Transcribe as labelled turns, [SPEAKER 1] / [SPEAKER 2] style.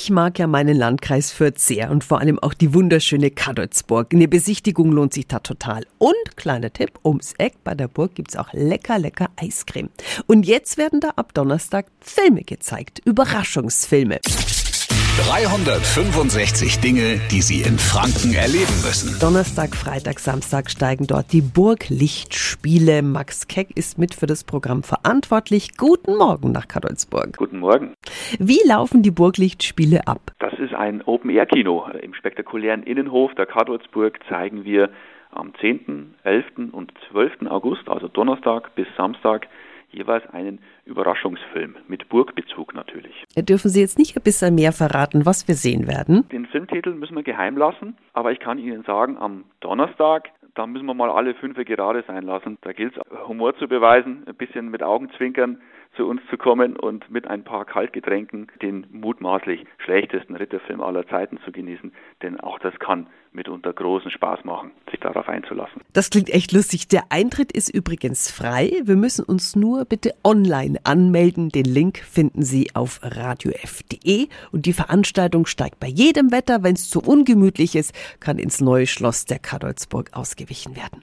[SPEAKER 1] Ich mag ja meinen Landkreis Fürth sehr und vor allem auch die wunderschöne Kadolzburg. Eine Besichtigung lohnt sich da total. Und kleiner Tipp, ums Eck bei der Burg gibt's auch lecker, lecker Eiscreme. Und jetzt werden da ab Donnerstag Filme gezeigt. Überraschungsfilme.
[SPEAKER 2] 365 Dinge, die Sie in Franken erleben müssen.
[SPEAKER 1] Donnerstag, Freitag, Samstag steigen dort die Burglichtspiele. Max Keck ist mit für das Programm verantwortlich. Guten Morgen nach Kadolzburg.
[SPEAKER 3] Guten Morgen.
[SPEAKER 1] Wie laufen die Burglichtspiele ab?
[SPEAKER 3] Das ist ein Open-Air-Kino. Im spektakulären Innenhof der Kadolzburg zeigen wir am 10., 11. und 12. August, also Donnerstag bis Samstag, jeweils einen Überraschungsfilm mit Burgbezug natürlich.
[SPEAKER 1] Dürfen Sie jetzt nicht ein bisschen mehr verraten, was wir sehen werden?
[SPEAKER 3] Den Filmtitel müssen wir geheim lassen, aber ich kann Ihnen sagen, am Donnerstag, da müssen wir mal alle fünf gerade sein lassen. Da gilt es, Humor zu beweisen, ein bisschen mit Augenzwinkern zu uns zu kommen und mit ein paar Kaltgetränken den mutmaßlich schlechtesten Ritterfilm aller Zeiten zu genießen. Denn auch das kann mitunter großen Spaß machen, sich darauf einzulassen.
[SPEAKER 1] Das klingt echt lustig. Der Eintritt ist übrigens frei. Wir müssen uns nur bitte online anmelden. Den Link finden Sie auf radiof.de. Und die Veranstaltung steigt bei jedem Wetter. Wenn es zu ungemütlich ist, kann ins neue Schloss der Kadolzburg ausgewichen werden.